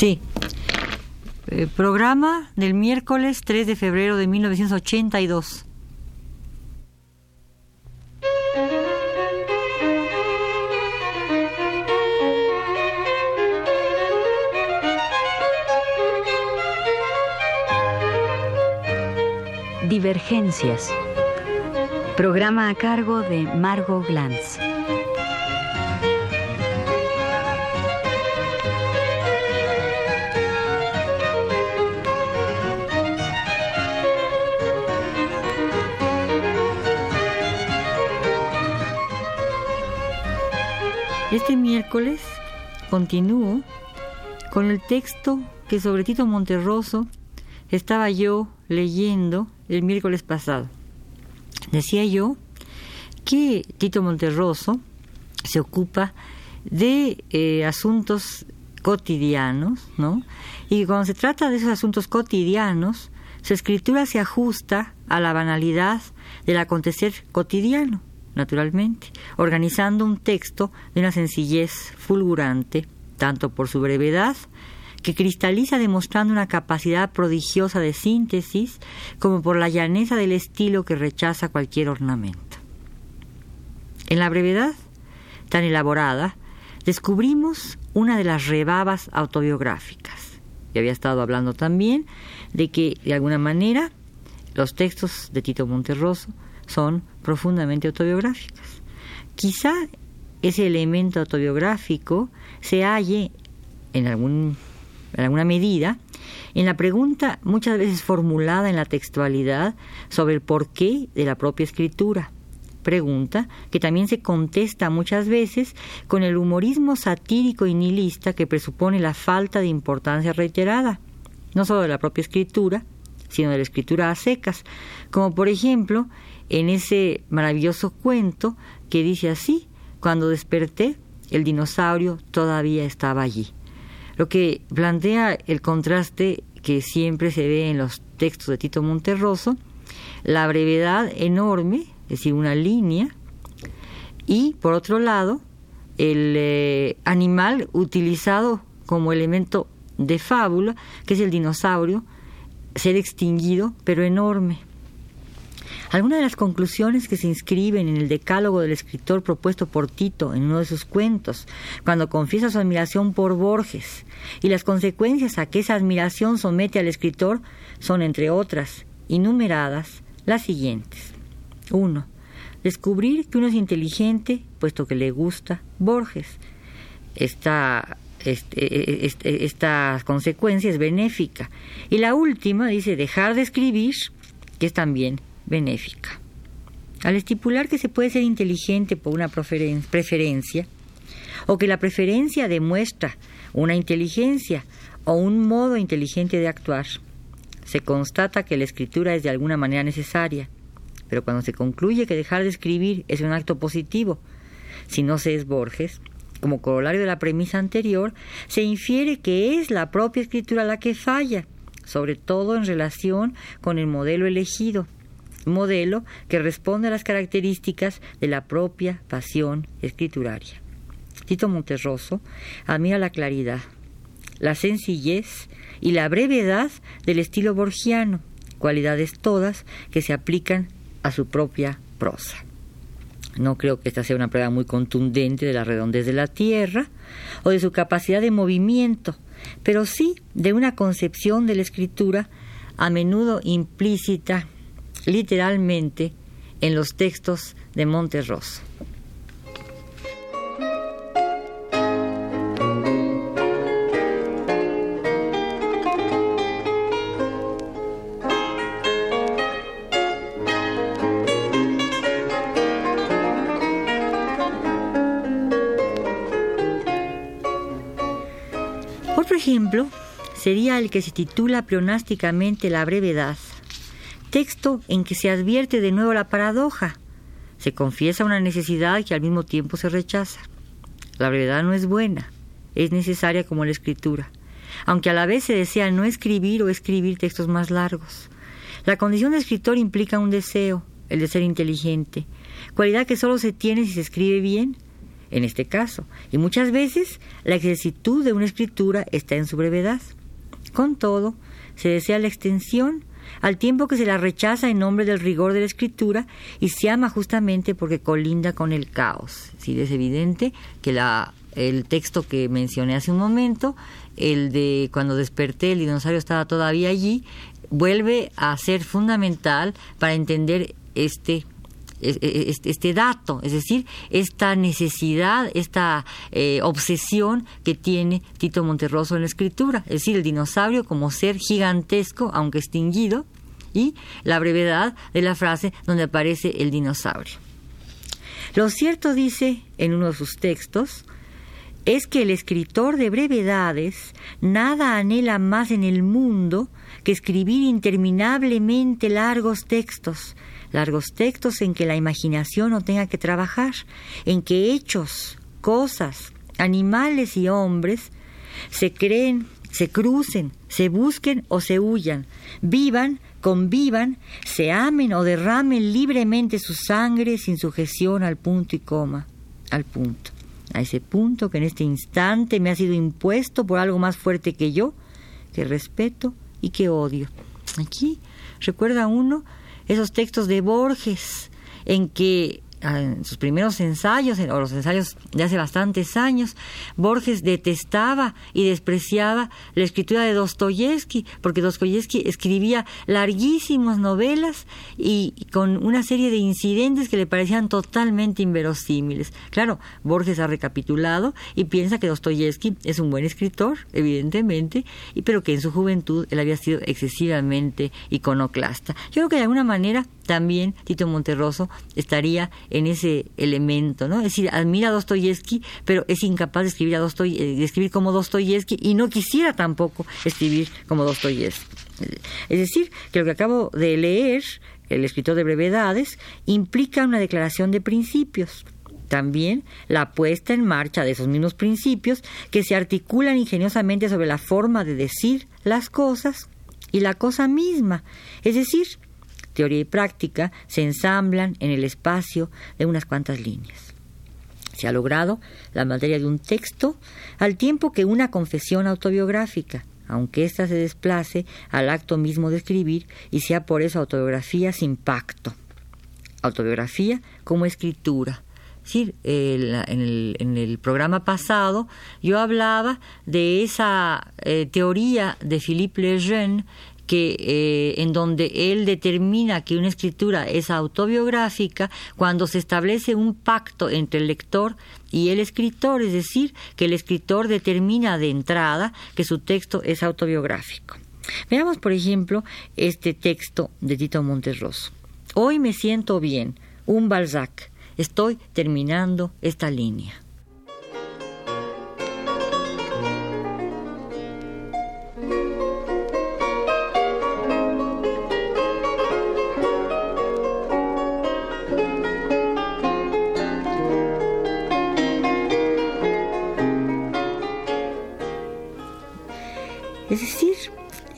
Sí. Eh, programa del miércoles 3 de febrero de 1982. Divergencias. Programa a cargo de Margot Glantz. Este miércoles continúo con el texto que sobre Tito Monterroso estaba yo leyendo el miércoles pasado. Decía yo que Tito Monterroso se ocupa de eh, asuntos cotidianos, ¿no? Y cuando se trata de esos asuntos cotidianos, su escritura se ajusta a la banalidad del acontecer cotidiano naturalmente, organizando un texto de una sencillez fulgurante, tanto por su brevedad, que cristaliza demostrando una capacidad prodigiosa de síntesis, como por la llaneza del estilo que rechaza cualquier ornamento. En la brevedad, tan elaborada, descubrimos una de las rebabas autobiográficas. Y había estado hablando también de que, de alguna manera, los textos de Tito Monterroso son profundamente autobiográficas. Quizá ese elemento autobiográfico se halle en, algún, en alguna medida en la pregunta muchas veces formulada en la textualidad sobre el porqué de la propia escritura. Pregunta que también se contesta muchas veces con el humorismo satírico y nihilista que presupone la falta de importancia reiterada, no solo de la propia escritura, sino de la escritura a secas, como por ejemplo en ese maravilloso cuento que dice así, cuando desperté, el dinosaurio todavía estaba allí. Lo que plantea el contraste que siempre se ve en los textos de Tito Monterroso, la brevedad enorme, es decir, una línea, y por otro lado, el eh, animal utilizado como elemento de fábula, que es el dinosaurio, ser extinguido, pero enorme. Algunas de las conclusiones que se inscriben en el decálogo del escritor propuesto por Tito en uno de sus cuentos, cuando confiesa su admiración por Borges, y las consecuencias a que esa admiración somete al escritor son, entre otras, innumeradas, las siguientes. 1. Descubrir que uno es inteligente puesto que le gusta Borges. Esta este, e, e, este, esta consecuencia es benéfica. Y la última dice dejar de escribir, que es también benéfica. Al estipular que se puede ser inteligente por una preferencia, o que la preferencia demuestra una inteligencia o un modo inteligente de actuar, se constata que la escritura es de alguna manera necesaria, pero cuando se concluye que dejar de escribir es un acto positivo, si no se es Borges, como corolario de la premisa anterior, se infiere que es la propia escritura la que falla, sobre todo en relación con el modelo elegido, modelo que responde a las características de la propia pasión escrituraria. Tito Monterroso admira la claridad, la sencillez y la brevedad del estilo borgiano, cualidades todas que se aplican a su propia prosa. No creo que esta sea una prueba muy contundente de la redondez de la Tierra o de su capacidad de movimiento, pero sí de una concepción de la escritura a menudo implícita literalmente en los textos de Monterroso. Otro ejemplo sería el que se titula pleonásticamente La brevedad, texto en que se advierte de nuevo la paradoja. Se confiesa una necesidad que al mismo tiempo se rechaza. La brevedad no es buena, es necesaria como la escritura, aunque a la vez se desea no escribir o escribir textos más largos. La condición de escritor implica un deseo, el de ser inteligente, cualidad que solo se tiene si se escribe bien, en este caso, y muchas veces la exactitud de una escritura está en su brevedad. Con todo, se desea la extensión al tiempo que se la rechaza en nombre del rigor de la escritura y se ama justamente porque colinda con el caos. Sí, es evidente que la, el texto que mencioné hace un momento, el de cuando desperté el dinosaurio estaba todavía allí, vuelve a ser fundamental para entender este este dato, es decir, esta necesidad, esta eh, obsesión que tiene Tito Monterroso en la escritura, es decir, el dinosaurio como ser gigantesco, aunque extinguido, y la brevedad de la frase donde aparece el dinosaurio. Lo cierto dice en uno de sus textos, es que el escritor de brevedades nada anhela más en el mundo que escribir interminablemente largos textos, largos textos en que la imaginación no tenga que trabajar, en que hechos, cosas, animales y hombres se creen, se crucen, se busquen o se huyan, vivan, convivan, se amen o derramen libremente su sangre sin sujeción al punto y coma, al punto, a ese punto que en este instante me ha sido impuesto por algo más fuerte que yo, que respeto y que odio. Aquí recuerda uno esos textos de Borges en que en sus primeros ensayos, o los ensayos de hace bastantes años, Borges detestaba y despreciaba la escritura de Dostoyevsky, porque Dostoyevsky escribía larguísimas novelas y con una serie de incidentes que le parecían totalmente inverosímiles. Claro, Borges ha recapitulado y piensa que Dostoyevsky es un buen escritor, evidentemente, pero que en su juventud él había sido excesivamente iconoclasta. Yo creo que de alguna manera también Tito Monterroso estaría en ese elemento, ¿no? Es decir, admira a Dostoyevsky, pero es incapaz de escribir, a eh, de escribir como Dostoyevsky y no quisiera tampoco escribir como Dostoyevsky. Es decir, que lo que acabo de leer, el escritor de brevedades, implica una declaración de principios. También la puesta en marcha de esos mismos principios que se articulan ingeniosamente sobre la forma de decir las cosas y la cosa misma, es decir, teoría y práctica se ensamblan en el espacio de unas cuantas líneas. Se ha logrado la materia de un texto al tiempo que una confesión autobiográfica, aunque ésta se desplace al acto mismo de escribir y sea por eso autobiografía sin pacto. Autobiografía como escritura. Sí, en, el, programa pasado yo hablaba de esa eh, teoría de Philippe Lejeune que eh, en donde él determina que una escritura es autobiográfica cuando se establece un pacto entre el lector y el escritor, es decir, que el escritor determina de entrada que su texto es autobiográfico. Veamos, por ejemplo, este texto de Tito Monterroso. Hoy me siento bien, un Balzac. Estoy terminando esta línea.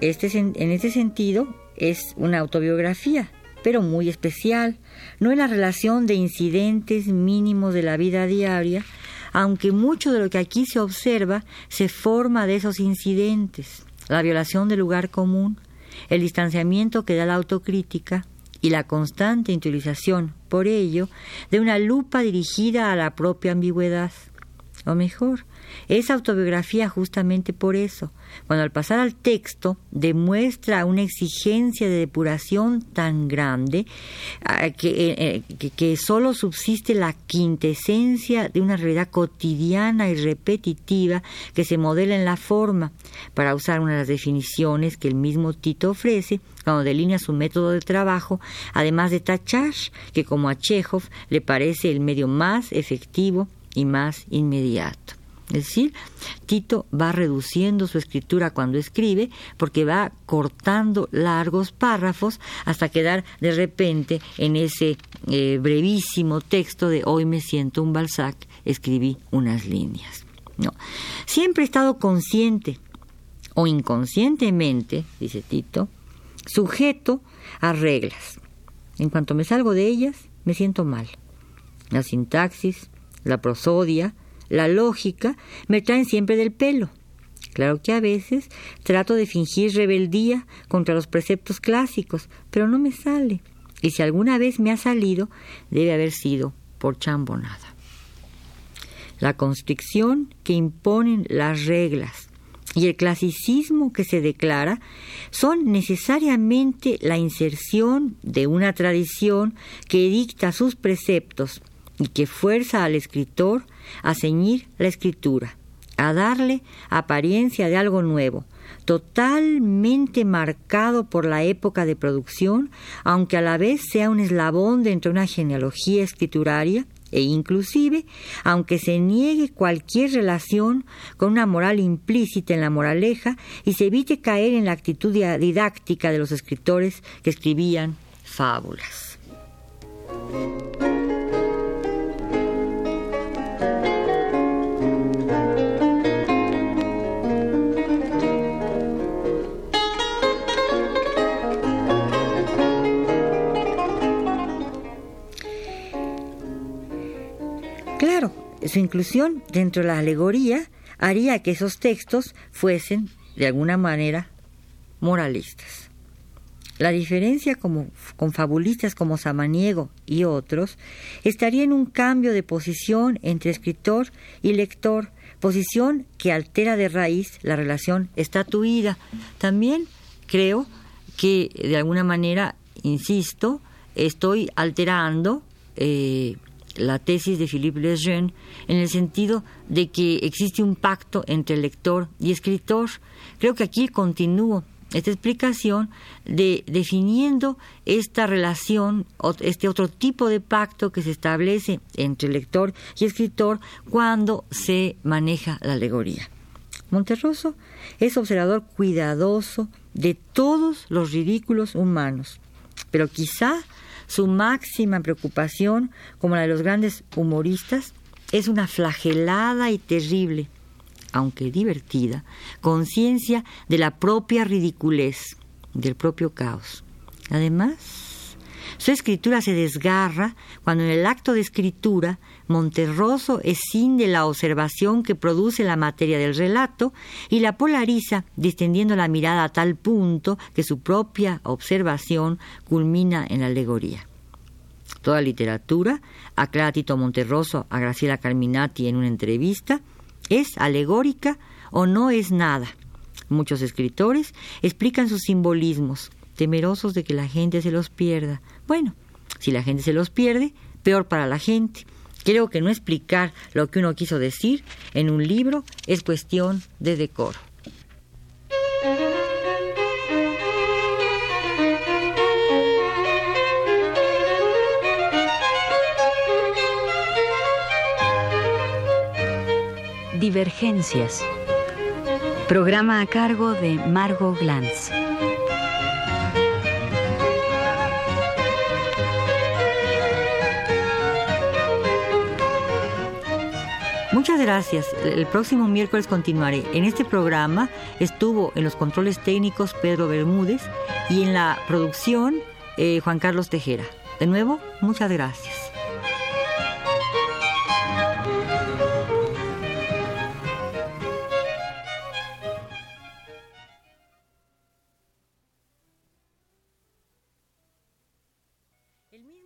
Este, en este sentido es una autobiografía, pero muy especial, no en la relación de incidentes mínimos de la vida diaria, aunque mucho de lo que aquí se observa se forma de esos incidentes, la violación del lugar común, el distanciamiento que da la autocrítica y la constante interiorización, por ello, de una lupa dirigida a la propia ambigüedad. O mejor, es autobiografía justamente por eso, cuando al pasar al texto demuestra una exigencia de depuración tan grande ah, eh, eh, que, solo subsiste la quintesencia de una realidad cotidiana y repetitiva que se modela en la forma, para usar una de las definiciones que el mismo Tito ofrece cuando delinea su método de trabajo, además de tachar que como a Chekhov le parece el medio más efectivo y más inmediato. Es decir, Tito va reduciendo su escritura cuando escribe porque va cortando largos párrafos hasta quedar de repente en ese eh, brevísimo texto de Hoy me siento un Balzac, escribí unas líneas. No. Siempre he estado consciente o inconscientemente, dice Tito, sujeto a reglas. En cuanto me salgo de ellas, me siento mal. La sintaxis, la prosodia, la lógica, me traen siempre del pelo. Claro que a veces trato de fingir rebeldía contra los preceptos clásicos, pero no me sale. Y si alguna vez me ha salido, debe haber sido por chambonada. La constricción que imponen las reglas y el clasicismo que se declara son necesariamente la inserción de una tradición que dicta sus preceptos y que fuerza al escritor a ceñir la escritura, a darle apariencia de algo nuevo, totalmente marcado por la época de producción, aunque a la vez sea un eslabón dentro de una genealogía escrituraria e inclusive, aunque se niegue cualquier relación con una moral implícita en la moraleja y se evite caer en la actitud didáctica de los escritores que escribían fábulas. Su inclusión dentro de la alegoría haría que esos textos fuesen, de alguna manera, moralistas. La diferencia con fabulistas como Samaniego y otros estaría en un cambio de posición entre escritor y lector, posición que altera de raíz la relación estatuida. También creo que de alguna manera, insisto, estoy alterando eh, la tesis de Philippe Lejeune en el sentido de que existe un pacto entre lector y escritor. Creo que aquí continúo esta explicación de definiendo esta relación, este otro tipo de pacto que se establece entre lector y escritor cuando se maneja la alegoría. Monterroso es observador cuidadoso de todos los ridículos humanos, pero quizá su máxima preocupación, como la de los grandes humoristas, es una flagelada y terrible, aunque divertida, conciencia de la propia ridiculez, del propio caos. Además, su escritura se desgarra cuando en el acto de escritura Monterroso escinde la observación que produce la materia del relato y la polariza, distendiendo la mirada a tal punto que su propia observación culmina en la alegoría. Toda literatura, aclara Tito Monterroso a Graciela Carminati en una entrevista, es alegórica o no es nada. Muchos escritores explican sus simbolismos, temerosos de que la gente se los pierda. Bueno, si la gente se los pierde, peor para la gente. Creo que no explicar lo que uno quiso decir en un libro es cuestión de decoro. Divergencias. Programa a cargo de Margot Glantz. Muchas gracias. El próximo miércoles continuaré. En este programa estuvo en los controles técnicos Pedro Bermúdez y en la producción eh, Juan Carlos Tejera. De nuevo, muchas gracias.